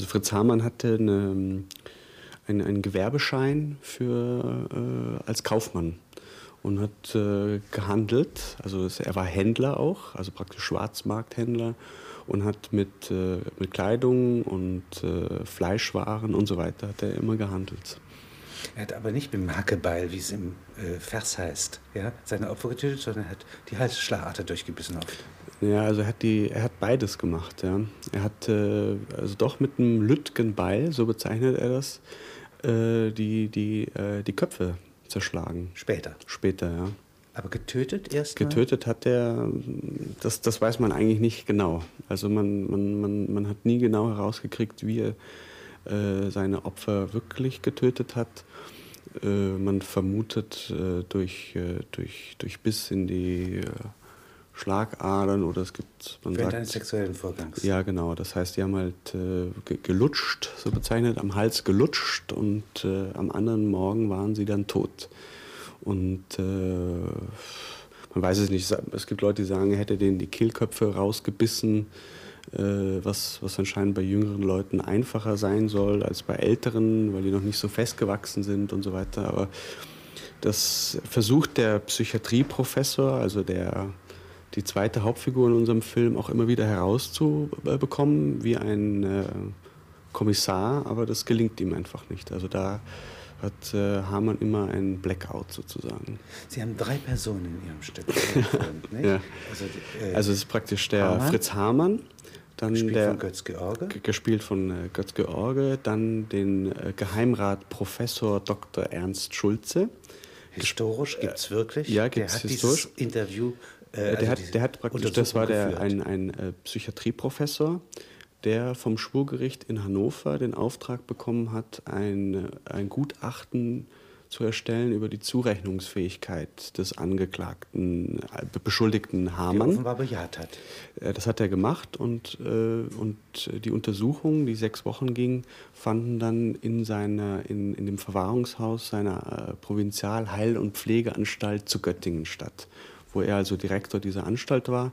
Also Fritz Hamann hatte eine, einen, einen Gewerbeschein für, äh, als Kaufmann und hat äh, gehandelt. Also er war Händler auch, also praktisch Schwarzmarkthändler und hat mit, äh, mit Kleidung und äh, Fleischwaren und so weiter hat er immer gehandelt. Er hat aber nicht mit dem Hackebeil, wie es im äh, Vers heißt, ja, seine Opfer getötet, sondern er hat die Halsschlagader durchgebissen oft. Ja, also er hat, die, er hat beides gemacht. Ja. Er hat äh, also doch mit einem Lütgenbeil, so bezeichnet er das, äh, die, die, äh, die Köpfe zerschlagen. Später. Später, ja. Aber getötet erst? Getötet hat er, das, das weiß man eigentlich nicht genau. Also man, man, man, man hat nie genau herausgekriegt, wie er äh, seine Opfer wirklich getötet hat. Äh, man vermutet äh, durch, durch, durch Biss in die Schlagadern oder es gibt. Man Während sagt, eines sexuellen Vorgangs. Ja, genau. Das heißt, die haben halt äh, gelutscht, so bezeichnet, am Hals gelutscht und äh, am anderen Morgen waren sie dann tot. Und äh, man weiß es nicht. Es gibt Leute, die sagen, er hätte denen die Kehlköpfe rausgebissen, äh, was, was anscheinend bei jüngeren Leuten einfacher sein soll als bei älteren, weil die noch nicht so festgewachsen sind und so weiter. Aber das versucht der Psychiatrieprofessor, also der die zweite Hauptfigur in unserem Film auch immer wieder herauszubekommen, wie ein äh, Kommissar, aber das gelingt ihm einfach nicht. Also da hat äh, Hamann immer ein Blackout sozusagen. Sie haben drei Personen in Ihrem Stück. ja. also, äh, also es ist praktisch der Hamann. Fritz Hamann, dann gespielt der von Götz George. gespielt von äh, Götz George, dann den äh, Geheimrat Professor Dr. Ernst Schulze. Historisch gibt es wirklich? Ja, gibt es historisch. Interview äh, also der, hat, der hat praktisch, das war der, ein, ein äh, Psychiatrieprofessor, der vom Schwurgericht in Hannover den Auftrag bekommen hat, ein, ein Gutachten zu erstellen über die Zurechnungsfähigkeit des Angeklagten, äh, Beschuldigten Hamann. Die offenbar bejaht hat. Äh, das hat er gemacht und, äh, und die Untersuchung, die sechs Wochen ging, fanden dann in, seiner, in, in dem Verwahrungshaus seiner Provinzialheil- und Pflegeanstalt zu Göttingen statt wo er also Direktor dieser Anstalt war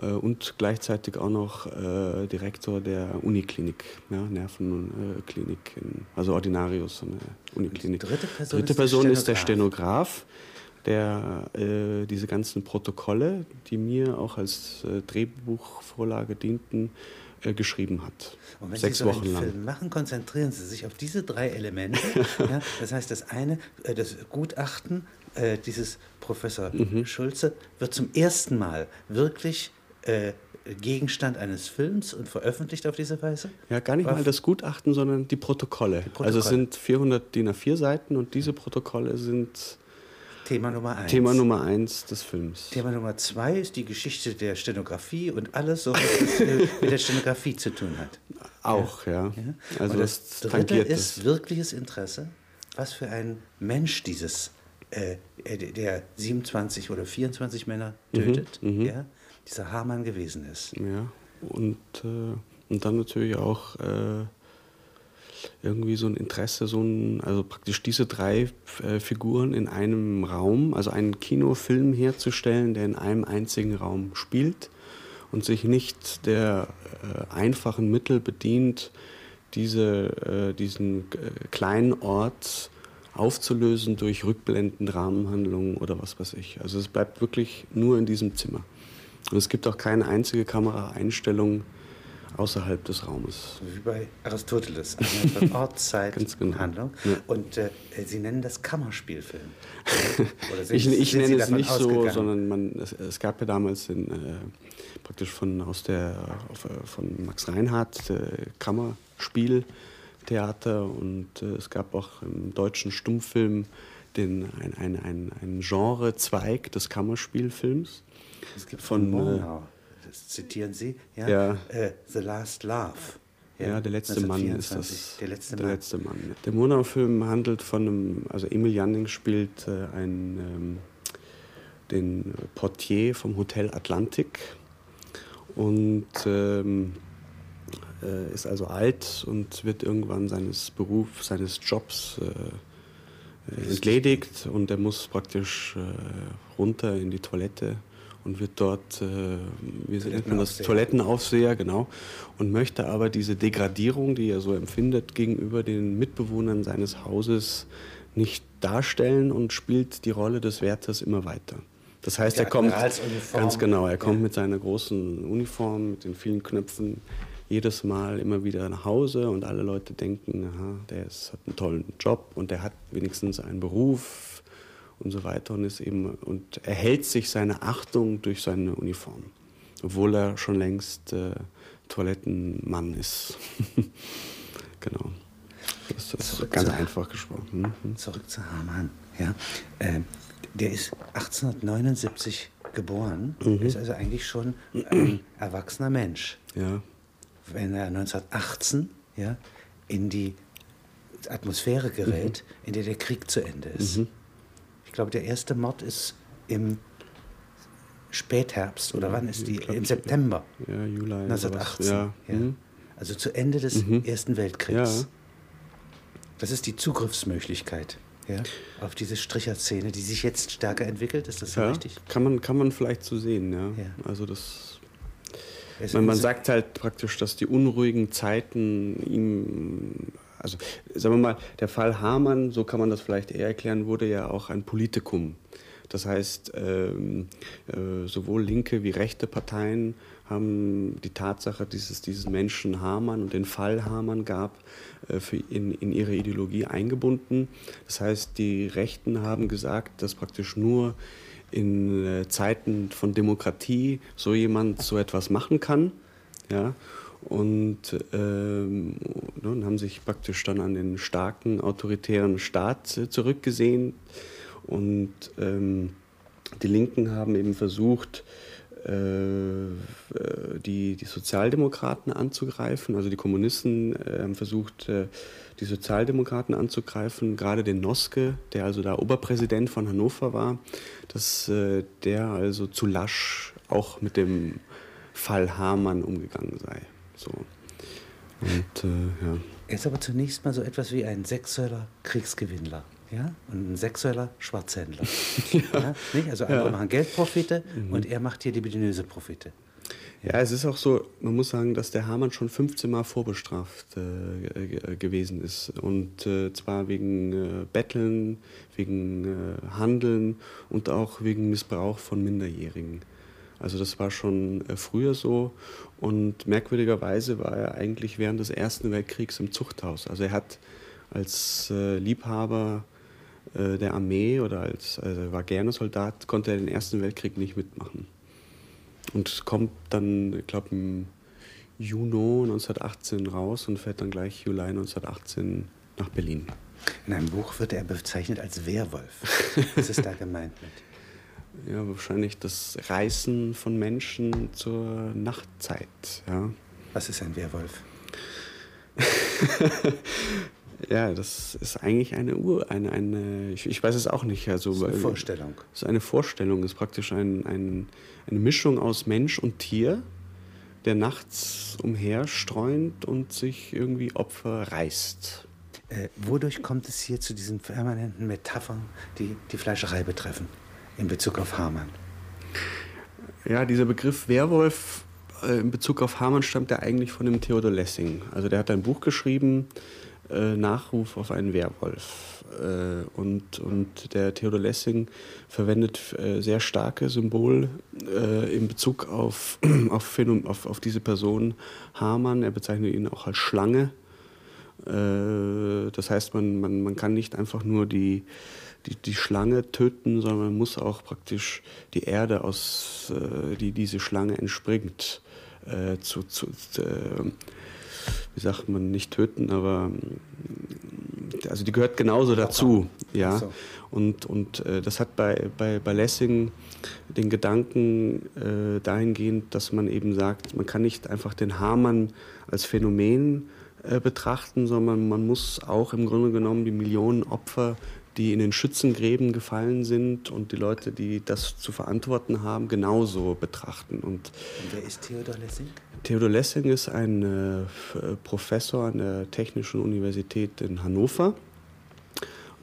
äh, und gleichzeitig auch noch äh, Direktor der Uniklinik, ja, Nervenklinik, in, also Ordinarius, eine Uniklinik. Die dritte Person, dritte ist, Person der ist der Stenograf, der äh, diese ganzen Protokolle, die mir auch als äh, Drehbuchvorlage dienten, äh, geschrieben hat. Und wenn Sechs Sie so Wochen einen lang. Film machen, konzentrieren Sie sich auf diese drei Elemente. ja, das heißt, das eine, äh, das Gutachten dieses Professor Mhm. Schulze wird zum ersten Mal wirklich äh, Gegenstand eines Films und veröffentlicht auf diese Weise? Ja, gar nicht War- mal das Gutachten, sondern die Protokolle. Protokolle. Also es sind 400 DIN A4 Seiten und diese Protokolle sind Thema Nummer eins. Thema Nummer eins des Films. Thema Nummer zwei ist die Geschichte der Stenografie und alles, so, was mit der Stenografie zu tun hat. Auch, ja. Ja? Also und das, das, dritte ist wirkliches Interesse, was für ein Mensch dieses, äh, äh, der 27 oder 24 Männer Mhm, tötet, ja, dieser Hamann gewesen ist. Ja. Und, äh, und dann natürlich auch äh, irgendwie so ein Interesse, so ein, also praktisch diese drei äh, Figuren in einem Raum, also einen Kinofilm herzustellen, der in einem einzigen Raum spielt und sich nicht der äh, einfachen Mittel bedient, diese, diesen kleinen Ort aufzulösen durch Rückblenden, Rahmenhandlungen oder was weiß ich. Also es bleibt wirklich nur in diesem Zimmer. Und es gibt auch keine einzige Kameraeinstellung außerhalb des Raumes. Wie bei Aristoteles, eine Ort, Zeit genau. und Handlung. Ja. Und äh, Sie nennen das Kammerspielfilm. Sind- Ich, ich nenne es nicht so, ausgegangen? sondern man, es, es gab ja damals in, äh, praktisch von, aus der, auf, äh, von Max Reinhardt äh, Kammerspieltheater und äh, es gab auch im deutschen Stummfilm den, ein, ein, ein, ein Genrezweig des Kammerspielfilms. Es gibt von, von äh, Murnau, das zitieren Sie, ja? Ja. Äh, The Last Love. Ja, der letzte Mann ist 1924. das. Der letzte der Mann. letzte Mann. Der Murnau-Film handelt von einem, also Emil Janning spielt äh, einen, ähm, den Portier vom Hotel Atlantik und ähm, äh, ist also alt und wird irgendwann seines Berufs, seines Jobs äh, entledigt und er muss praktisch äh, runter in die Toilette und wird dort, äh, wie nennt man das, Toilettenaufseher, genau, und möchte aber diese Degradierung, die er so empfindet, gegenüber den Mitbewohnern seines Hauses nicht darstellen und spielt die Rolle des Wärters immer weiter. Das heißt, er kommt ganz genau, er kommt ja. mit seiner großen Uniform, mit den vielen Knöpfen jedes Mal immer wieder nach Hause und alle Leute denken, aha, der ist, hat einen tollen Job und der hat wenigstens einen Beruf und so weiter und ist eben und erhält sich seine Achtung durch seine Uniform, obwohl er schon längst äh, Toilettenmann ist. genau. Das ist Zurück ganz einfach gesprochen. Mhm. Zurück zu Hamann. Ja. Äh, der ist 1879 geboren, mhm. ist also eigentlich schon ein erwachsener Mensch. Ja. Wenn er 1918 ja, in die Atmosphäre gerät, mhm. in der der Krieg zu Ende ist. Mhm. Ich glaube, der erste Mord ist im Spätherbst oder wann ist die? Im September. Ja, Juli. 1918. Ja. ja. Mhm. Also zu Ende des mhm. Ersten Weltkriegs. Ja. Das ist die Zugriffsmöglichkeit ja, auf diese Stricherszene, die sich jetzt stärker entwickelt. Ist das so ja, richtig? Kann man, kann man vielleicht so sehen, ja. ja. Also das. Man, man sagt halt praktisch, dass die unruhigen Zeiten ihm also sagen wir mal, der Fall Hamann, so kann man das vielleicht eher erklären, wurde ja auch ein Politikum. Das heißt, ähm, äh, sowohl linke wie rechte Parteien haben die Tatsache, dass es diesen Menschen Hamann und den Fall Hamann gab, äh, in, in ihre Ideologie eingebunden. Das heißt, die Rechten haben gesagt, dass praktisch nur in äh, Zeiten von Demokratie so jemand so etwas machen kann. Ja, und ähm, ne, haben sich praktisch dann an den starken autoritären Staat äh, zurückgesehen. Und ähm, die Linken haben eben versucht, die, die Sozialdemokraten anzugreifen. Also die Kommunisten äh, haben versucht, äh, die Sozialdemokraten anzugreifen, gerade den Noske, der also da Oberpräsident von Hannover war, dass der also zu lasch auch mit dem Fall Hamann umgegangen sei. So. Und, äh, ja. Er ist aber zunächst mal so etwas wie ein sechssäuler Kriegsgewinnler ja, und ein sexueller Schwarzhändler. ja. ja nicht? Also andere ja. machen Geldprofite mhm. und er macht hier die libidinöse Profite. Ja, es ist auch so, man muss sagen, dass der Hamann schon 15 Mal vorbestraft äh, gewesen ist. Und äh, zwar wegen äh, Betteln, wegen äh, Handeln und auch wegen Missbrauch von Minderjährigen. Also das war schon äh, früher so. Und merkwürdigerweise war er eigentlich während des Ersten Weltkriegs im Zuchthaus. Also er hat als äh, Liebhaber äh, der Armee oder als also war gerne Soldat, konnte er den Ersten Weltkrieg nicht mitmachen. Und kommt dann, ich glaube, im Juni 1918 raus und fährt dann gleich Juli 1918 nach Berlin. In einem Buch wird er bezeichnet als Werwolf. Was ist da gemeint mit? Ja, wahrscheinlich das Reißen von Menschen zur Nachtzeit. Ja. Was ist ein Werwolf? Ja, das ist eigentlich eine Ur, eine, eine ich, ich weiß es auch nicht. Also, das ist eine Vorstellung. Das ist eine Vorstellung, das ist praktisch ein, ein, eine Mischung aus Mensch und Tier, der nachts umherstreunt und sich irgendwie Opfer reißt. Äh, wodurch kommt es hier zu diesen permanenten Metaphern, die die Fleischerei betreffen, in Bezug auf Hamann? Ja, dieser Begriff Werwolf äh, in Bezug auf Hamann stammt ja eigentlich von dem Theodor Lessing. Also der hat ein Buch geschrieben, äh, Nachruf auf einen Werwolf. Äh, und, und der Theodor Lessing verwendet äh, sehr starke Symbole äh, in Bezug auf, auf, auf, auf diese Person Hamann. Er bezeichnet ihn auch als Schlange. Äh, das heißt, man, man, man kann nicht einfach nur die, die, die Schlange töten, sondern man muss auch praktisch die Erde, aus die diese Schlange entspringt, zu, zu, wie sagt man, nicht töten, aber also die gehört genauso dazu. Ja. Und, und äh, das hat bei, bei, bei Lessing den Gedanken äh, dahingehend, dass man eben sagt, man kann nicht einfach den Hamann als Phänomen äh, betrachten, sondern man muss auch im Grunde genommen die Millionen Opfer die in den Schützengräben gefallen sind und die Leute, die das zu verantworten haben, genauso betrachten. Und, und wer ist Theodor Lessing? Theodor Lessing ist ein äh, Professor an der Technischen Universität in Hannover.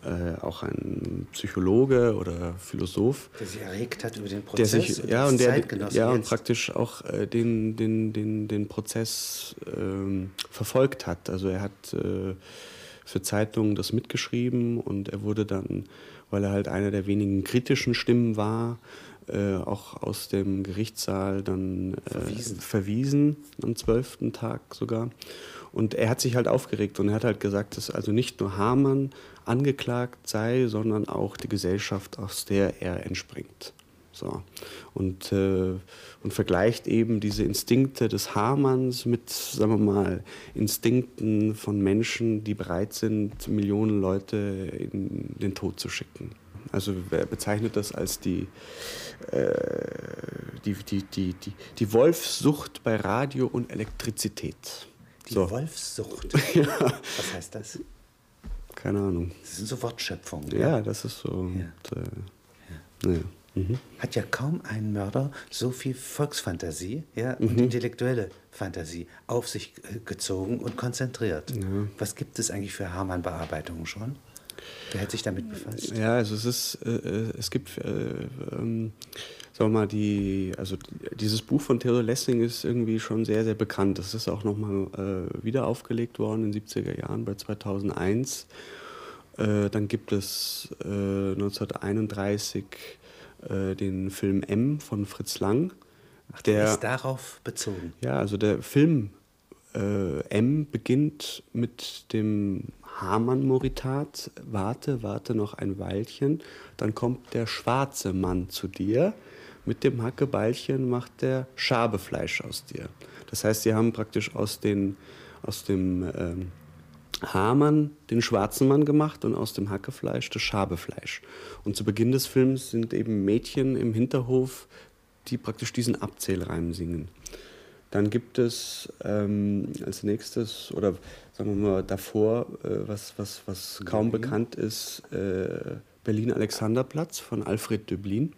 äh, auch ein Psychologe oder Philosoph. Der sich erregt hat über den Prozess. Der sich, ja, und der, ja, und praktisch auch äh, den, den, den, den Prozess äh, verfolgt hat. Also er hat äh, für Zeitungen das mitgeschrieben und er wurde dann, weil er halt einer der wenigen kritischen Stimmen war, äh, auch aus dem Gerichtssaal dann äh, verwiesen. verwiesen, am zwölften Tag sogar. Und er hat sich halt aufgeregt und er hat halt gesagt, dass also nicht nur Hamann angeklagt sei, sondern auch die Gesellschaft, aus der er entspringt. So. Und, äh, und vergleicht eben diese Instinkte des Hamanns mit, sagen wir mal, Instinkten von Menschen, die bereit sind, Millionen Leute in den Tod zu schicken. Also er bezeichnet das als die, äh, die, die, die, die, die Wolfssucht bei Radio und Elektrizität. Die so. Wolfssucht? ja. Was heißt das? Keine Ahnung. Das sind so Wortschöpfungen. Ja, ja das ist so. Ja. Und, äh, ja. Mhm. Hat ja kaum ein Mörder so viel Volksfantasie ja, und mhm. intellektuelle Fantasie auf sich äh, gezogen und konzentriert. Was gibt es eigentlich für Hamann-Bearbeitungen schon? Wer hat sich damit befasst? Ja, also es ist, äh, äh, es gibt, äh, ähm, sagen wir mal, die, also dieses Buch von Theodor Lessing ist irgendwie schon sehr, sehr bekannt. Das ist auch nochmal äh, wieder aufgelegt worden in den 70er Jahren bei 2001. Äh, dann gibt es 1931 äh, den Film M von Fritz Lang. Ach, der ist darauf bezogen. Ja, also der Film M beginnt mit dem Hamann-Moritat, warte, warte noch ein Weilchen, dann kommt der schwarze Mann zu dir, mit dem Hackebeilchen macht der Schabefleisch aus dir. Das heißt, sie haben praktisch aus, den, aus dem ähm, Hamann den schwarzen Mann gemacht und aus dem Hackefleisch das Schabefleisch. Und zu Beginn des Films sind eben Mädchen im Hinterhof, die praktisch diesen Abzählreim singen. Dann gibt es ähm, als nächstes, oder sagen wir mal davor, äh, was, was, was kaum mhm. bekannt ist, äh, Berlin-Alexanderplatz von Alfred Döblin.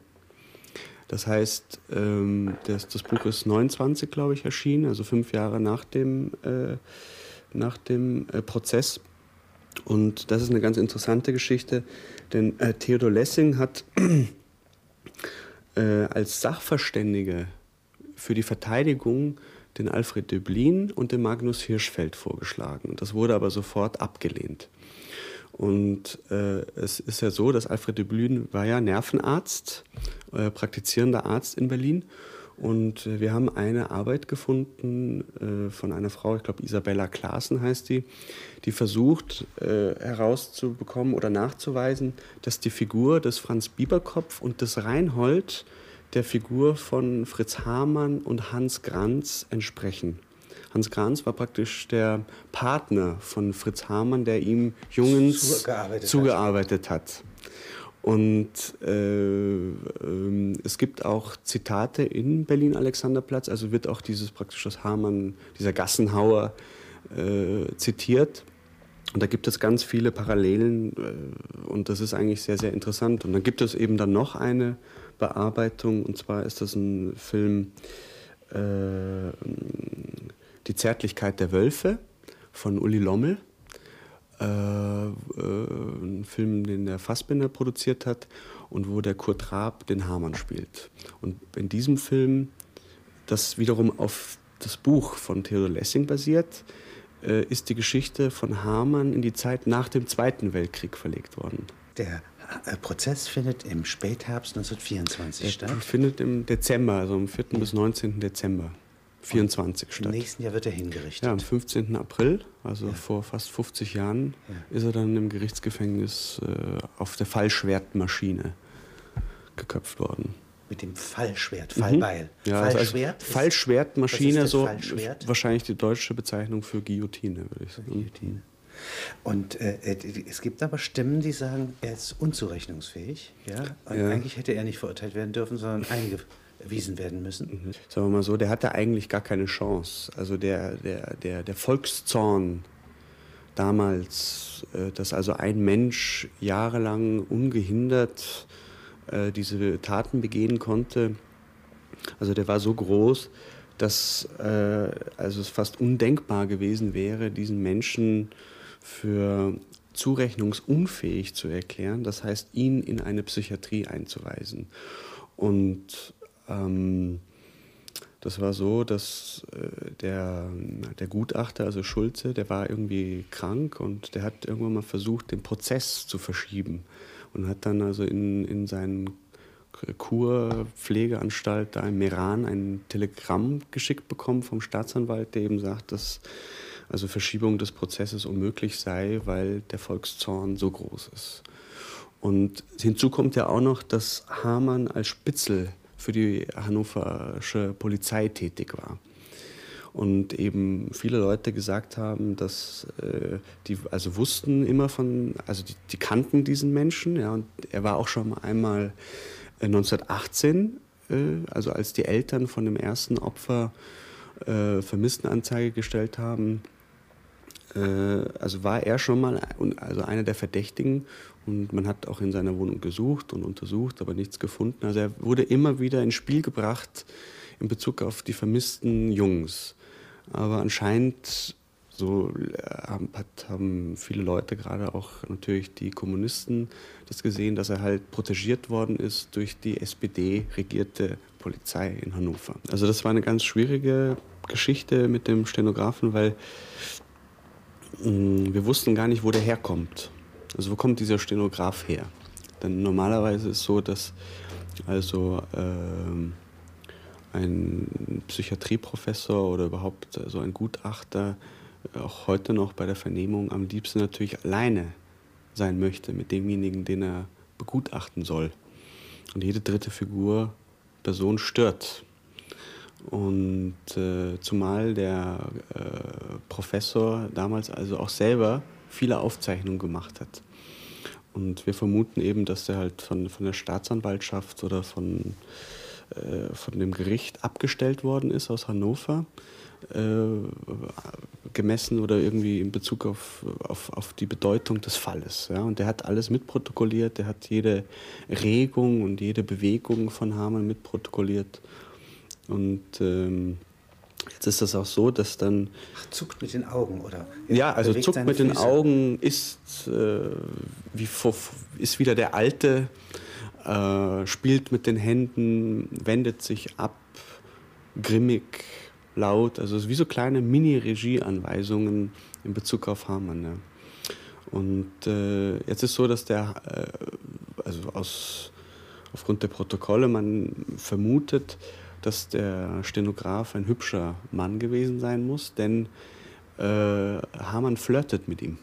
Das heißt, ähm, das, das, Buch ist 29, glaube ich, erschienen, also fünf Jahre nach dem, äh, nach dem äh, Prozess. Und das ist eine ganz interessante Geschichte, denn äh, Theodor Lessing hat äh, als Sachverständige für die Verteidigung den Alfred Döblin und den Magnus Hirschfeld vorgeschlagen. Das wurde aber sofort abgelehnt. Und äh, es ist ja so, dass Alfred Döblin war ja Nervenarzt, äh, praktizierender Arzt in Berlin. Und äh, wir haben eine Arbeit gefunden äh, von einer Frau, ich glaube Isabella Klaassen heißt die, die versucht äh, herauszubekommen oder nachzuweisen, dass die Figur des Franz Bieberkopf und des Reinhold der Figur von Fritz Hamann und Hans Granz entsprechen. Hans Granz war praktisch der Partner von Fritz Hamann, der ihm Jungens zugearbeitet, zugearbeitet hat. Und äh, äh, es gibt auch Zitate in Berlin-Alexanderplatz, also wird auch dieses praktisch das Hamann, dieser Gassenhauer äh, zitiert. Und da gibt es ganz viele Parallelen äh, und das ist eigentlich sehr, sehr interessant. Und dann gibt es eben dann noch eine Bearbeitung. Und zwar ist das ein Film äh, Die Zärtlichkeit der Wölfe von Uli Lommel. Äh, äh, ein Film, den der Fassbinder produziert hat und wo der Kurt Raab den Hamann spielt. Und in diesem Film, das wiederum auf das Buch von Theodor Lessing basiert, äh, ist die Geschichte von Hamann in die Zeit nach dem Zweiten Weltkrieg verlegt worden. Der äh, Prozess findet im Spätherbst 1924 statt. Findet im Dezember, also am 4. Ja. bis 19. Dezember 24 Und statt. Im nächsten Jahr wird er hingerichtet. Ja, am 15. April, also ja. vor fast 50 Jahren, ja. ist er dann im Gerichtsgefängnis äh, auf der Fallschwertmaschine geköpft worden. Mit dem Fallschwert, Fallbeil. Mhm. Ja, Fallschwert? Also Fallschwertmaschine, so Fallschwert? wahrscheinlich die deutsche Bezeichnung für Guillotine, würde ich sagen. Guillotine. Und äh, äh, es gibt aber Stimmen, die sagen, er ist unzurechnungsfähig. Ja? Und eigentlich hätte er nicht verurteilt werden dürfen, sondern eingewiesen werden müssen. Mhm. Sagen wir mal so, der hatte eigentlich gar keine Chance. Also der, der, der, der Volkszorn damals, äh, dass also ein Mensch jahrelang ungehindert äh, diese Taten begehen konnte, also der war so groß, dass äh, also es fast undenkbar gewesen wäre, diesen Menschen für zurechnungsunfähig zu erklären, das heißt, ihn in eine Psychiatrie einzuweisen. Und ähm, das war so, dass äh, der, der Gutachter, also Schulze, der war irgendwie krank und der hat irgendwann mal versucht, den Prozess zu verschieben und hat dann also in, in seinen Kurpflegeanstalt da in Meran ein Telegramm geschickt bekommen vom Staatsanwalt, der eben sagt, dass also Verschiebung des Prozesses unmöglich sei, weil der Volkszorn so groß ist. Und hinzu kommt ja auch noch, dass Hamann als Spitzel für die hannoversche Polizei tätig war. Und eben viele Leute gesagt haben, dass äh, die also wussten immer von, also die, die, kannten diesen Menschen, ja, und er war auch schon einmal 1918, äh, also als die Eltern von dem ersten Opfer äh, Vermisstenanzeige gestellt haben, äh, also war er schon mal also einer der Verdächtigen und man hat auch in seiner Wohnung gesucht und untersucht, aber nichts gefunden. Also er wurde immer wieder ins Spiel gebracht in Bezug auf die vermissten Jungs. Aber anscheinend so äh, haben viele Leute, gerade auch natürlich die Kommunisten, das gesehen, dass er halt protegiert worden ist durch die SPD-regierte Polizei in Hannover. Also das war eine ganz schwierige Geschichte mit dem Stenografen, weil mm, wir wussten gar nicht, wo der herkommt. Also wo kommt dieser Stenograf her? Denn normalerweise ist es so, dass also äh, ein Psychiatrieprofessor oder überhaupt so ein Gutachter auch heute noch bei der Vernehmung am liebsten natürlich alleine sein möchte mit demjenigen, den er begutachten soll. Und jede dritte Figur, Person stört. Und äh, zumal der äh, Professor damals also auch selber viele Aufzeichnungen gemacht hat. Und wir vermuten eben, dass er halt von, von der Staatsanwaltschaft oder von, äh, von dem Gericht abgestellt worden ist aus Hannover äh, gemessen oder irgendwie in Bezug auf, auf, auf die Bedeutung des Falles. Ja? Und der hat alles mitprotokolliert, der hat jede Regung und jede Bewegung von Hamann mitprotokolliert. Und ähm, jetzt ist das auch so, dass dann. Ach, zuckt mit den Augen, oder? Ja, also zuckt mit Füße. den Augen ist, äh, wie vor, ist wieder der Alte, äh, spielt mit den Händen, wendet sich ab, grimmig laut. Also es ist wie so kleine Mini-Regieanweisungen in Bezug auf Hamann. Ja. Und äh, jetzt ist so, dass der, äh, also aus, aufgrund der Protokolle, man vermutet, dass der Stenograf ein hübscher Mann gewesen sein muss, denn äh, Hamann flirtet mit ihm.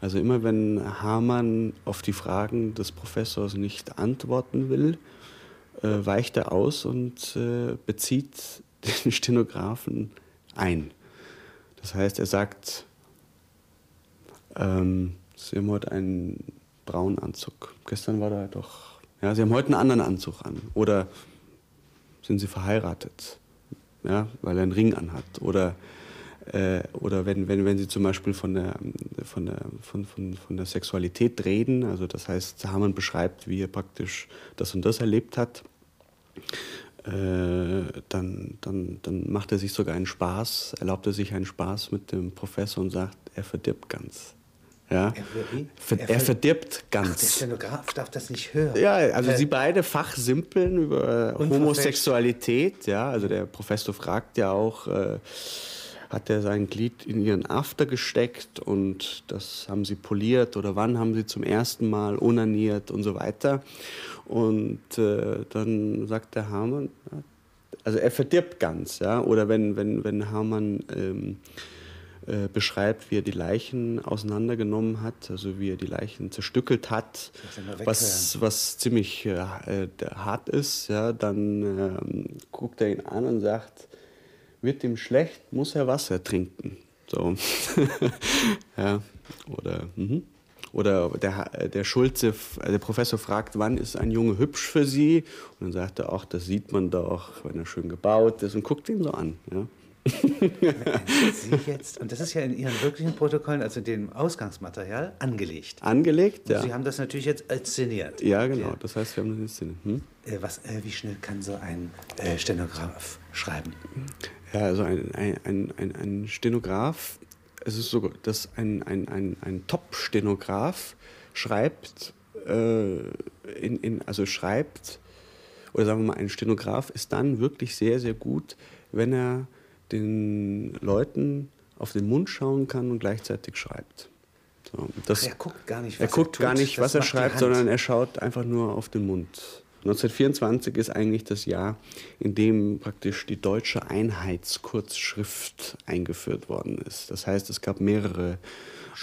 Also immer wenn Hamann auf die Fragen des Professors nicht antworten will, äh, weicht er aus und äh, bezieht den Stenografen ein. Das heißt, er sagt, ähm, Sie haben heute einen braunen Anzug. Gestern war da doch, ja, Sie haben heute einen anderen Anzug an. Oder sind Sie verheiratet, ja, weil er einen Ring anhat. Oder, äh, oder wenn, wenn, wenn Sie zum Beispiel von der, von, der, von, von, von der Sexualität reden, also das heißt, Hamann beschreibt, wie er praktisch das und das erlebt hat, äh, dann, dann, dann macht er sich sogar einen Spaß, erlaubt er sich einen Spaß mit dem Professor und sagt, er verdirbt ganz. Ja? Er, er, er verdirbt ganz. Ach, der Stenograf darf das nicht hören. Ja, also äh, sie beide fachsimpeln über Homosexualität. Ja, also der Professor fragt ja auch, äh, hat er sein Glied in ihren After gesteckt und das haben sie poliert oder wann haben sie zum ersten Mal onaniert und so weiter. Und äh, dann sagt der Hamann, also er verdirbt ganz, ja, oder wenn, wenn, wenn Hamann ähm, äh, beschreibt, wie er die Leichen auseinandergenommen hat, also wie er die Leichen zerstückelt hat, was, was ziemlich äh, hart ist, ja, dann ähm, guckt er ihn an und sagt, wird ihm schlecht, muss er Wasser trinken. So. ja, oder, mhm. oder der, der Schulze, der Professor fragt, wann ist ein Junge hübsch für Sie? Und dann sagt er, ach, das sieht man doch, wenn er schön gebaut ist und guckt ihn so an. Ja. Sie jetzt, und das ist ja in Ihren wirklichen Protokollen, also dem Ausgangsmaterial, angelegt. Angelegt, ja. Sie haben das natürlich jetzt inszeniert. Ja, genau. Ja. Das heißt, wir haben das inszeniert. Hm? Äh, was, äh, wie schnell kann so ein äh, Stenograf schreiben? Ja, also ein, ein, ein, ein Stenograf es ist so, dass ein, ein, ein, ein Top-Stenograf schreibt, äh, in, in, also schreibt, oder sagen wir mal, ein Stenograf ist dann wirklich sehr, sehr gut, wenn er den Leuten auf den Mund schauen kann und gleichzeitig schreibt. So, das, er guckt gar nicht, was er, guckt er, gar nicht, was er schreibt, sondern er schaut einfach nur auf den Mund. 1924 ist eigentlich das Jahr, in dem praktisch die deutsche Einheitskurzschrift eingeführt worden ist. Das heißt, es gab mehrere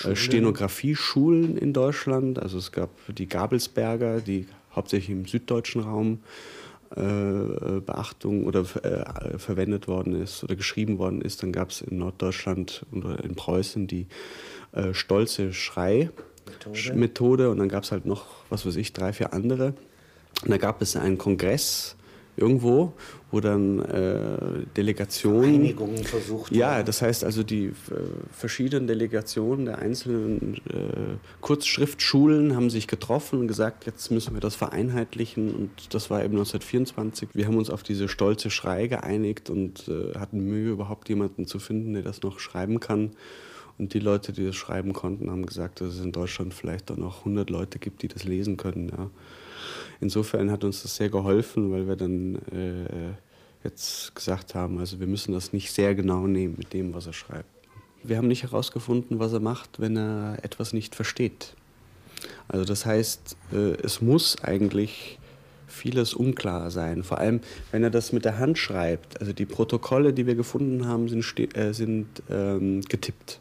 äh, Stenografieschulen in Deutschland. Also es gab die Gabelsberger, die hauptsächlich im süddeutschen Raum äh, Beachtung oder äh, verwendet worden ist oder geschrieben worden ist. Dann gab es in Norddeutschland oder in Preußen die äh, stolze Schrei-Methode und dann gab es halt noch, was weiß ich, drei, vier andere. Und da gab es einen Kongress irgendwo, wo dann äh, Delegationen. Einigungen versucht Ja, das heißt also, die äh, verschiedenen Delegationen der einzelnen äh, Kurzschriftschulen haben sich getroffen und gesagt, jetzt müssen wir das vereinheitlichen. Und das war eben 1924. Wir haben uns auf diese stolze Schrei geeinigt und äh, hatten Mühe, überhaupt jemanden zu finden, der das noch schreiben kann. Und die Leute, die das schreiben konnten, haben gesagt, dass es in Deutschland vielleicht auch noch 100 Leute gibt, die das lesen können. Ja. Insofern hat uns das sehr geholfen, weil wir dann äh, jetzt gesagt haben, also wir müssen das nicht sehr genau nehmen mit dem, was er schreibt. Wir haben nicht herausgefunden, was er macht, wenn er etwas nicht versteht. Also das heißt, äh, es muss eigentlich vieles unklar sein. Vor allem, wenn er das mit der Hand schreibt. Also die Protokolle, die wir gefunden haben, sind, äh, sind ähm, getippt.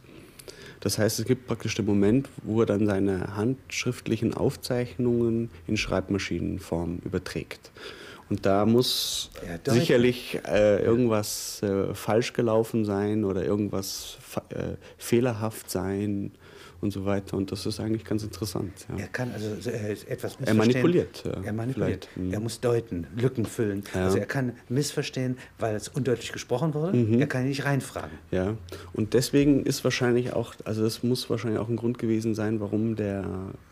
Das heißt, es gibt praktisch den Moment, wo er dann seine handschriftlichen Aufzeichnungen in Schreibmaschinenform überträgt. Und da muss ja, sicherlich äh, irgendwas äh, falsch gelaufen sein oder irgendwas äh, fehlerhaft sein und so weiter. Und das ist eigentlich ganz interessant. Ja. Er kann also äh, etwas missverstehen. Er manipuliert. Ja, er manipuliert. Mhm. Er muss deuten, Lücken füllen. Ja. Also er kann missverstehen, weil es undeutlich gesprochen wurde. Mhm. Er kann nicht reinfragen. Ja, und deswegen ist wahrscheinlich auch, also das muss wahrscheinlich auch ein Grund gewesen sein, warum der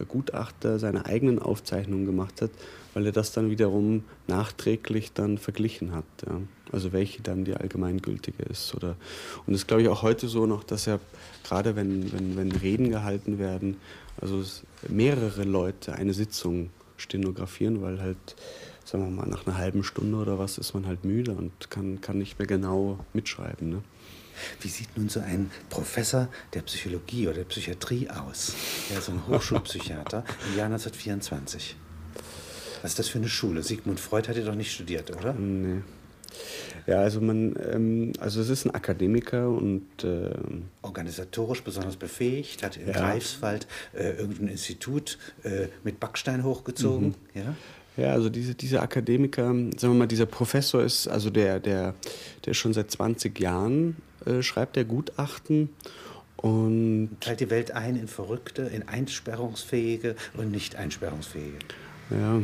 Gutachter seine eigenen Aufzeichnungen gemacht hat, weil er das dann wiederum nachträglich dann verglichen hat. Ja. Also welche dann die allgemeingültige ist. Oder, und es ist, glaube ich, auch heute so noch, dass er gerade wenn, wenn, wenn Reden gehalten werden, also mehrere Leute eine Sitzung stenografieren, weil halt, sagen wir mal, nach einer halben Stunde oder was ist man halt müde und kann, kann nicht mehr genau mitschreiben. Ne? Wie sieht nun so ein Professor der Psychologie oder der Psychiatrie aus? Ja, so ein Hochschulpsychiater im Jahr 1924. Was ist das für eine Schule? Sigmund Freud hat ja doch nicht studiert, oder? Nee. Ja, also man, ähm, also es ist ein Akademiker und äh, organisatorisch besonders befähigt, hat in ja. Greifswald äh, irgendein Institut äh, mit Backstein hochgezogen. Mhm. Ja? Ja, also diese, diese Akademiker, sagen wir mal, dieser Professor ist, also der, der, der schon seit 20 Jahren äh, schreibt der Gutachten und teilt die Welt ein in Verrückte, in einsperrungsfähige und nicht einsperrungsfähige. Ja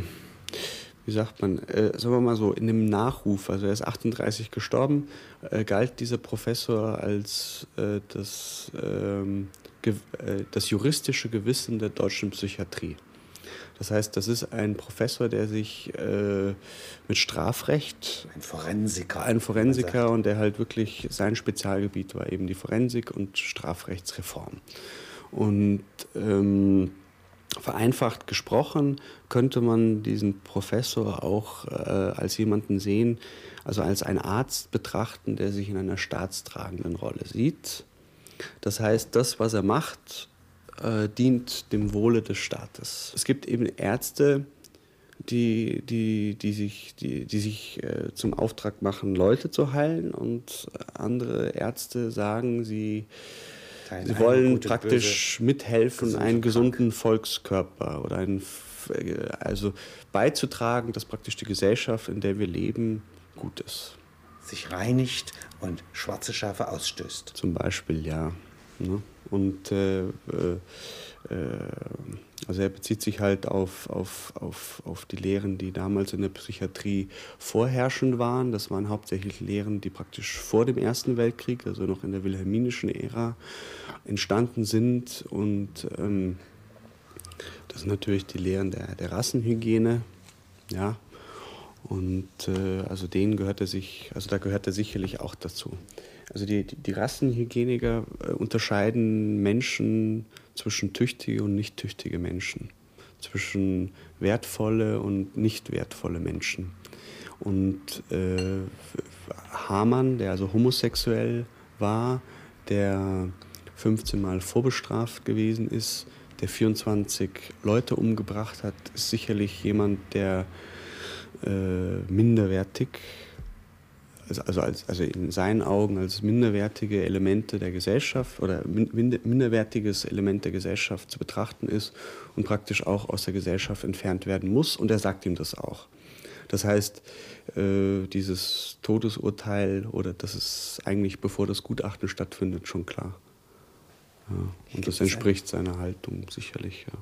wie sagt man, äh, sagen wir mal so, in dem Nachruf, also er ist 38 gestorben, äh, galt dieser Professor als äh, das, ähm, äh, das juristische Gewissen der deutschen Psychiatrie. Das heißt, das ist ein Professor, der sich äh, mit Strafrecht. Ein Forensiker. Ein Forensiker und der halt wirklich sein Spezialgebiet war, eben die Forensik und Strafrechtsreform. Und ähm, vereinfacht gesprochen könnte man diesen Professor auch äh, als jemanden sehen, also als einen Arzt betrachten, der sich in einer staatstragenden Rolle sieht. Das heißt, das, was er macht, äh, dient dem Wohle des Staates. Es gibt eben Ärzte, die, die, die sich, die, die sich äh, zum Auftrag machen, Leute zu heilen und andere Ärzte sagen, sie Sie wollen praktisch mithelfen, einen gesunden Volkskörper oder einen, also beizutragen, dass praktisch die Gesellschaft, in der wir leben, gut ist. Sich reinigt und schwarze Schafe ausstößt. Zum Beispiel, ja. Ne? Und äh, äh, äh, also er bezieht sich halt auf, auf, auf, auf die Lehren, die damals in der Psychiatrie vorherrschend waren. Das waren hauptsächlich Lehren, die praktisch vor dem Ersten Weltkrieg, also noch in der wilhelminischen Ära, entstanden sind. Und ähm, das sind natürlich die Lehren der, der Rassenhygiene. Ja. Und äh, also denen gehört er sich, also da gehört er sicherlich auch dazu. also die, die, die Rassenhygieniker äh, unterscheiden Menschen zwischen tüchtige und nicht tüchtige Menschen, zwischen wertvolle und nicht wertvolle Menschen. Und äh, Hamann, der also homosexuell war, der 15 Mal vorbestraft gewesen ist, der 24 Leute umgebracht hat, ist sicherlich jemand, der äh, minderwertig, also, also, als, also in seinen Augen als minderwertige Elemente der Gesellschaft oder min, minderwertiges Element der Gesellschaft zu betrachten ist und praktisch auch aus der Gesellschaft entfernt werden muss. Und er sagt ihm das auch. Das heißt, äh, dieses Todesurteil oder das ist eigentlich, bevor das Gutachten stattfindet, schon klar. Ja. Und das entspricht seiner Haltung sicherlich. Ja.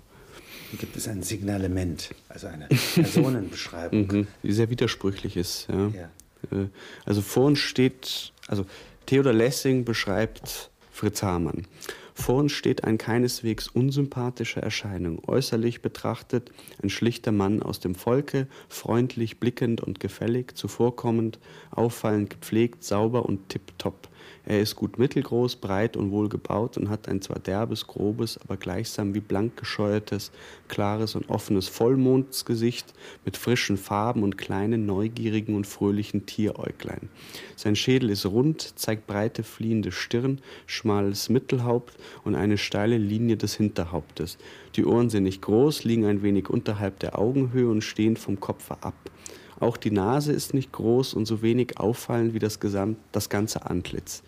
Gibt es ein Signalement, also eine Personenbeschreibung. mhm, die sehr widersprüchlich ist. Ja. ja. Äh, also vor uns steht, also Theodor Lessing beschreibt Fritz Hamann. Vor uns steht ein keineswegs unsympathischer Erscheinung. Äußerlich betrachtet ein schlichter Mann aus dem Volke, freundlich, blickend und gefällig, zuvorkommend, auffallend gepflegt, sauber und tipptopp. Er ist gut mittelgroß, breit und wohl gebaut und hat ein zwar derbes, grobes, aber gleichsam wie blank gescheuertes, klares und offenes Vollmondsgesicht mit frischen Farben und kleinen, neugierigen und fröhlichen Tieräuglein. Sein Schädel ist rund, zeigt breite, fliehende Stirn, schmales Mittelhaupt und eine steile Linie des Hinterhauptes. Die Ohren sind nicht groß, liegen ein wenig unterhalb der Augenhöhe und stehen vom Kopfe ab. Auch die Nase ist nicht groß und so wenig auffallend wie das, Gesamt, das ganze Antlitz.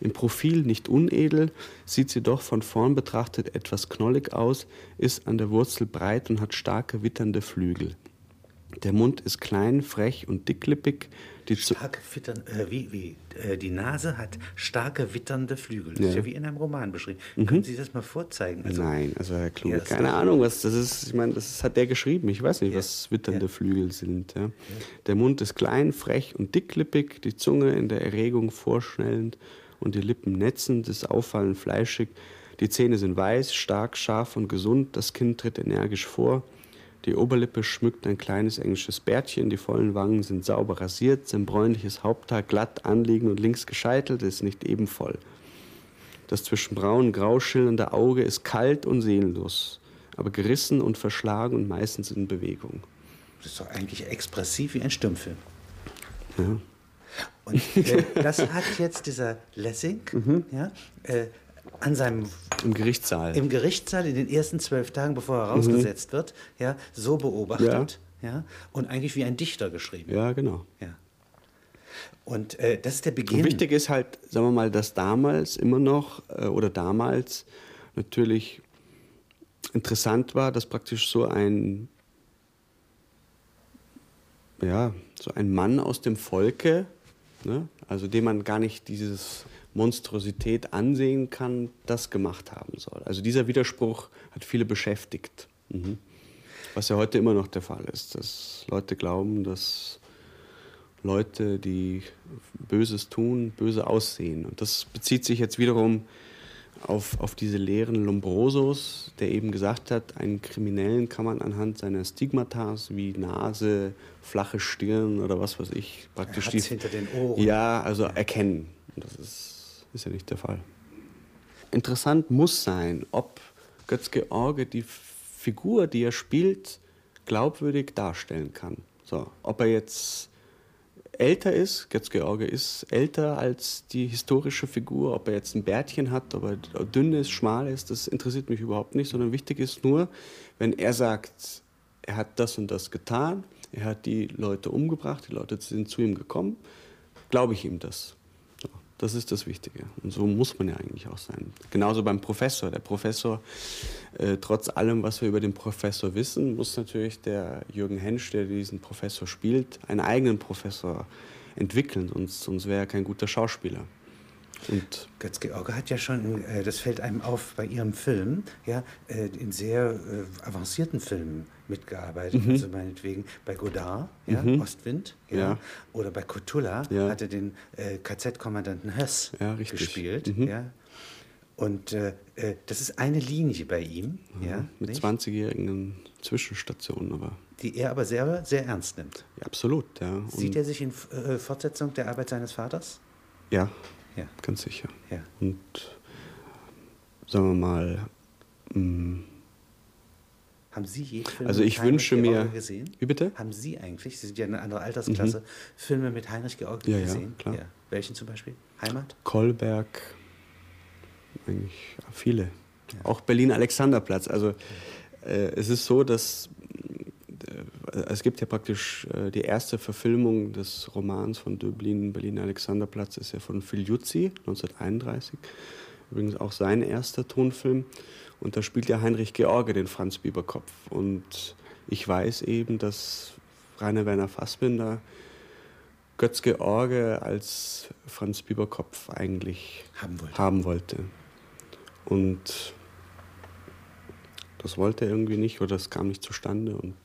Im Profil nicht unedel, sieht sie doch von vorn betrachtet etwas knollig aus, ist an der Wurzel breit und hat starke witternde Flügel. Der Mund ist klein, frech und dicklippig. Die starke Wittern, äh, wie, wie, äh, die Nase hat starke witternde Flügel. Das ja. ist ja wie in einem Roman beschrieben. Mhm. Können Sie das mal vorzeigen? Also, Nein, also Herr Kluge, ja, keine Ahnung, was das ist. Ich meine, das hat der geschrieben. Ich weiß nicht, ja. was witternde Flügel sind. Der Mund ist klein, frech und dicklippig, die Zunge in der Erregung vorschnellend und die Lippen netzend, ist auffallend fleischig. Die Zähne sind weiß, stark, scharf und gesund. Das Kinn tritt energisch vor. Die Oberlippe schmückt ein kleines englisches Bärtchen, die vollen Wangen sind sauber rasiert, sein bräunliches Haupthaar glatt anliegend und links gescheitelt, ist nicht eben voll. Das zwischen braun und grau schillernde Auge ist kalt und seelenlos, aber gerissen und verschlagen und meistens in Bewegung. Das ist doch eigentlich expressiv wie ein Stummfilm. Ja. Und äh, das hat jetzt dieser Lessing mhm. ja, äh, an seinem im Gerichtssaal im Gerichtssaal in den ersten zwölf Tagen, bevor er rausgesetzt mhm. wird, ja, so beobachtet, ja. ja. und eigentlich wie ein Dichter geschrieben. Ja, genau. Ja. Und äh, das ist der Beginn. Und wichtig ist halt, sagen wir mal, dass damals immer noch äh, oder damals natürlich interessant war, dass praktisch so ein ja, so ein Mann aus dem Volke, ne, also dem man gar nicht dieses Monstrosität ansehen kann, das gemacht haben soll. Also dieser Widerspruch hat viele beschäftigt. Mhm. Was ja heute immer noch der Fall ist, dass Leute glauben, dass Leute, die Böses tun, böse aussehen. Und das bezieht sich jetzt wiederum auf, auf diese Lehren Lombrosos, der eben gesagt hat, einen Kriminellen kann man anhand seiner Stigmatas wie Nase, flache Stirn oder was weiß ich praktisch die, hinter den Ohren. Ja, also erkennen. Das ist ist ja nicht der Fall. Interessant muss sein, ob Götz-George die Figur, die er spielt, glaubwürdig darstellen kann. So, ob er jetzt älter ist, Götz-George ist älter als die historische Figur, ob er jetzt ein Bärtchen hat, ob er dünn ist, schmal ist, das interessiert mich überhaupt nicht, sondern wichtig ist nur, wenn er sagt, er hat das und das getan, er hat die Leute umgebracht, die Leute sind zu ihm gekommen, glaube ich ihm das. Das ist das Wichtige. Und so muss man ja eigentlich auch sein. Genauso beim Professor. Der Professor, äh, trotz allem, was wir über den Professor wissen, muss natürlich der Jürgen Hensch, der diesen Professor spielt, einen eigenen Professor entwickeln. Sonst, sonst wäre er kein guter Schauspieler. Und Götz-George hat ja schon, äh, das fällt einem auf bei ihrem Film, ja, äh, in sehr äh, avancierten Filmen mitgearbeitet. Mhm. Also meinetwegen bei Godard, ja, mhm. Ostwind, ja, ja, oder bei Cotula ja. hat er den äh, KZ-Kommandanten Höss ja, gespielt. Mhm. Ja. Und äh, äh, das ist eine Linie bei ihm. Ja, mit 20-jährigen Zwischenstationen aber. Die er aber sehr, sehr ernst nimmt. Absolut, ja. Sieht er sich in Fortsetzung der Arbeit seines Vaters? Ja, ja. ganz sicher. Ja. Und sagen wir mal, mh, mm, haben Sie je Filme also ich mit wünsche Heinrich mir, gesehen? Wie bitte? Haben Sie eigentlich, Sie sind ja eine andere Altersklasse, mhm. Filme mit Heinrich George ja, gesehen? Ja, klar. Ja. Welchen zum Beispiel? Heimat? Kolberg, eigentlich viele. Ja. Auch Berlin-Alexanderplatz. Also äh, es ist so, dass äh, es gibt ja praktisch äh, die erste Verfilmung des Romans von Döblin, Berlin-Alexanderplatz, ist ja von Filiuzzi, 1931. Übrigens auch sein erster Tonfilm. Und da spielt ja Heinrich George den Franz Bieberkopf. Und ich weiß eben, dass Rainer Werner Fassbinder Götz George als Franz Bieberkopf eigentlich haben wollte. Haben wollte. Und das wollte er irgendwie nicht oder das kam nicht zustande. Und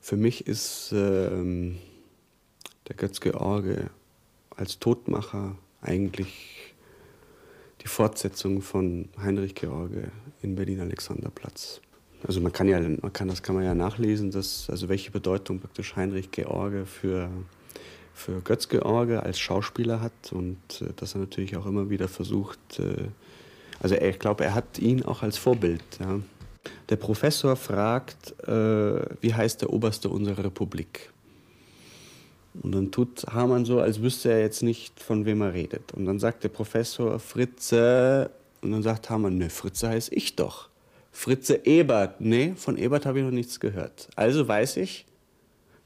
für mich ist ähm, der Götz George als Todmacher eigentlich die Fortsetzung von Heinrich George in Berlin-Alexanderplatz. Also man kann ja, man kann, das kann man ja nachlesen, dass, also welche Bedeutung praktisch Heinrich George für, für Götz George als Schauspieler hat und äh, dass er natürlich auch immer wieder versucht, äh, also ich glaube, er hat ihn auch als Vorbild. Ja. Der Professor fragt, äh, wie heißt der Oberste unserer Republik? Und dann tut Hamann so, als wüsste er jetzt nicht, von wem er redet. Und dann sagt der Professor Fritze, und dann sagt Hamann, ne, Fritze heißt ich doch. Fritze Ebert, ne, von Ebert habe ich noch nichts gehört. Also weiß ich,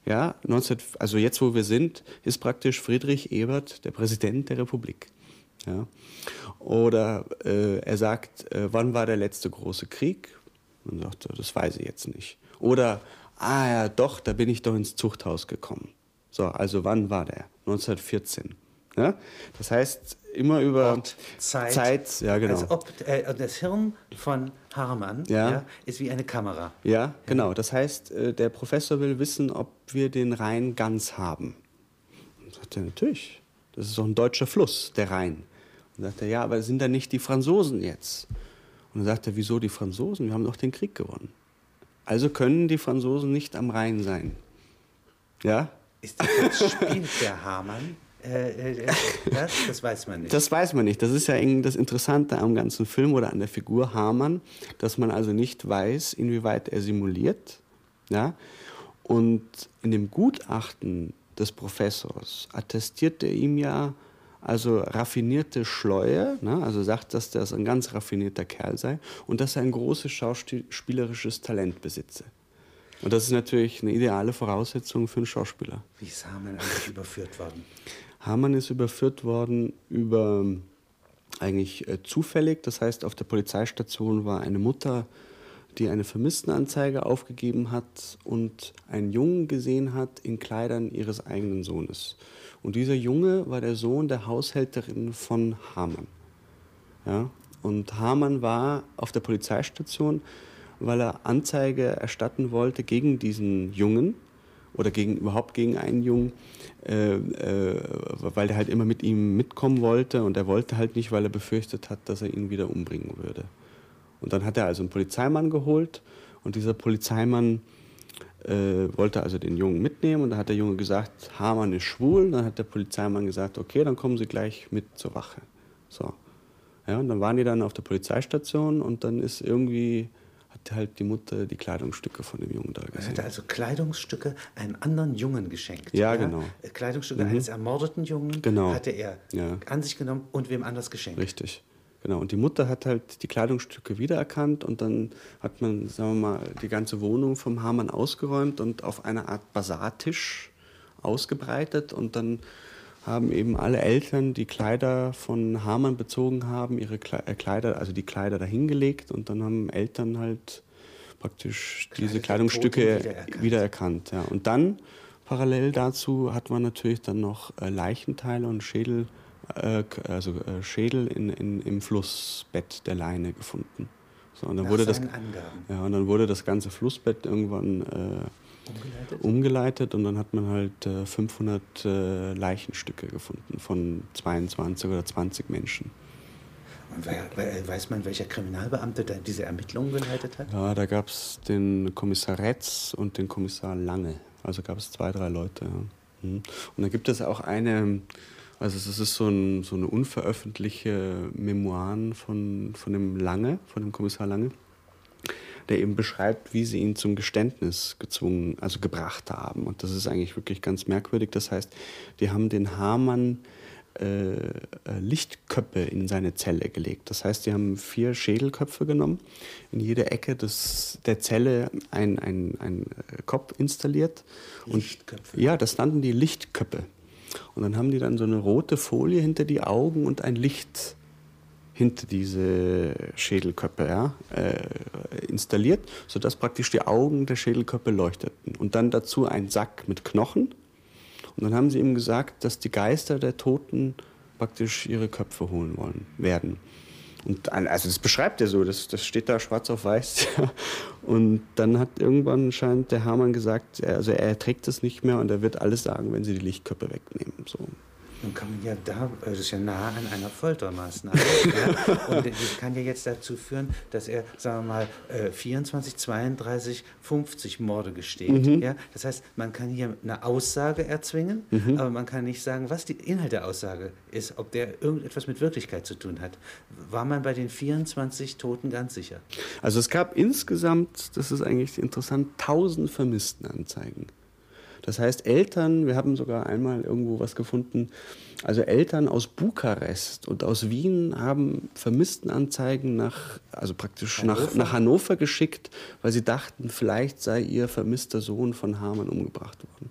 ja, 19, also jetzt, wo wir sind, ist praktisch Friedrich Ebert der Präsident der Republik. Ja. Oder äh, er sagt, äh, wann war der letzte große Krieg? Und sagt, das weiß ich jetzt nicht. Oder, ah ja, doch, da bin ich doch ins Zuchthaus gekommen. So, also wann war der? 1914. Ja? Das heißt, immer über Ort, Zeit, Zeit, ja genau. Als ob äh, das Hirn von Harman ja. ja. ist wie eine Kamera. Ja, genau. Das heißt, äh, der Professor will wissen, ob wir den Rhein ganz haben. Und sagt er, natürlich. Das ist doch ein deutscher Fluss, der Rhein. Und sagt er, ja, aber sind da nicht die Franzosen jetzt? Und dann sagt er, wieso die Franzosen? Wir haben doch den Krieg gewonnen. Also können die Franzosen nicht am Rhein sein. Ja? Ist das, spielt der Hamann? Äh, äh, das, das, weiß man nicht. Das weiß man nicht. Das ist ja das Interessante am ganzen Film oder an der Figur Hamann, dass man also nicht weiß, inwieweit er simuliert. Ja? Und in dem Gutachten des Professors attestiert er ihm ja also raffinierte Schleue, ne? also sagt, dass das ein ganz raffinierter Kerl sei und dass er ein großes schauspielerisches Talent besitze. Und das ist natürlich eine ideale Voraussetzung für einen Schauspieler. Wie ist Hamann eigentlich überführt worden? Hamann ist überführt worden über eigentlich äh, zufällig. Das heißt, auf der Polizeistation war eine Mutter, die eine Vermisstenanzeige aufgegeben hat und einen Jungen gesehen hat in Kleidern ihres eigenen Sohnes. Und dieser Junge war der Sohn der Haushälterin von Hamann. Ja? Und Hamann war auf der Polizeistation weil er Anzeige erstatten wollte gegen diesen Jungen oder gegen, überhaupt gegen einen Jungen, äh, äh, weil der halt immer mit ihm mitkommen wollte und er wollte halt nicht, weil er befürchtet hat, dass er ihn wieder umbringen würde. Und dann hat er also einen Polizeimann geholt und dieser Polizeimann äh, wollte also den Jungen mitnehmen und da hat der Junge gesagt, Hamann ist schwul. Dann hat der Polizeimann gesagt, okay, dann kommen Sie gleich mit zur Wache. So. Ja, und dann waren die dann auf der Polizeistation und dann ist irgendwie hat halt die Mutter die Kleidungsstücke von dem Jungen da gesehen. Er hatte also Kleidungsstücke einem anderen Jungen geschenkt. Ja, ja? genau. Äh, Kleidungsstücke mhm. eines ermordeten Jungen genau. hatte er ja. an sich genommen und wem anders geschenkt. Richtig. Genau, und die Mutter hat halt die Kleidungsstücke wiedererkannt und dann hat man, sagen wir mal, die ganze Wohnung vom Hamann ausgeräumt und auf eine Art Basartisch ausgebreitet und dann haben eben alle Eltern, die Kleider von Hamann bezogen haben, ihre äh, Kleider, also die Kleider dahingelegt und dann haben Eltern halt praktisch Kleider diese Kleidungsstücke wiedererkannt. wiedererkannt ja. Und dann parallel dazu hat man natürlich dann noch äh, Leichenteile und Schädel, äh, also äh, Schädel in, in, im Flussbett der Leine gefunden. So, und dann wurde das, ja, und dann wurde das ganze Flussbett irgendwann äh, Umgeleitet? Umgeleitet und dann hat man halt äh, 500 äh, Leichenstücke gefunden von 22 oder 20 Menschen. Und weiß man, welcher Kriminalbeamte diese Ermittlungen geleitet hat? Ja, da gab es den Kommissar Retz und den Kommissar Lange. Also gab es zwei, drei Leute. Ja. Mhm. Und da gibt es auch eine, Also es ist so, ein, so eine unveröffentlichte Memoiren von, von dem Lange, von dem Kommissar Lange, der eben beschreibt, wie sie ihn zum Geständnis gezwungen, also gebracht haben. Und das ist eigentlich wirklich ganz merkwürdig. Das heißt, die haben den Hamann äh, äh, Lichtköpfe in seine Zelle gelegt. Das heißt, sie haben vier Schädelköpfe genommen, in jede Ecke des, der Zelle ein, ein, ein Kopf installiert. Lichtköpfe? Und, ja, das nannten die Lichtköpfe. Und dann haben die dann so eine rote Folie hinter die Augen und ein Licht hinter diese Schädelköpfe ja, äh, installiert, sodass praktisch die Augen der Schädelköpfe leuchteten. Und dann dazu ein Sack mit Knochen. Und dann haben sie ihm gesagt, dass die Geister der Toten praktisch ihre Köpfe holen wollen werden. Und also das beschreibt er so, das, das steht da schwarz auf weiß. Und dann hat irgendwann scheint der Hamann gesagt, also er erträgt das nicht mehr und er wird alles sagen, wenn sie die Lichtköpfe wegnehmen. So. Nun kann man ja da, das ist ja nah an einer Foltermaßnahme. ja. Und das kann ja jetzt dazu führen, dass er, sagen wir mal, 24, 32, 50 Morde gesteht. Mhm. Ja? Das heißt, man kann hier eine Aussage erzwingen, mhm. aber man kann nicht sagen, was der Inhalt der Aussage ist, ob der irgendetwas mit Wirklichkeit zu tun hat. War man bei den 24 Toten ganz sicher? Also es gab insgesamt, das ist eigentlich interessant, 1000 Vermisstenanzeigen. Das heißt, Eltern, wir haben sogar einmal irgendwo was gefunden, also Eltern aus Bukarest und aus Wien haben Vermisstenanzeigen nach, also praktisch Hannover? Nach, nach Hannover geschickt, weil sie dachten, vielleicht sei ihr vermisster Sohn von Hamann umgebracht worden.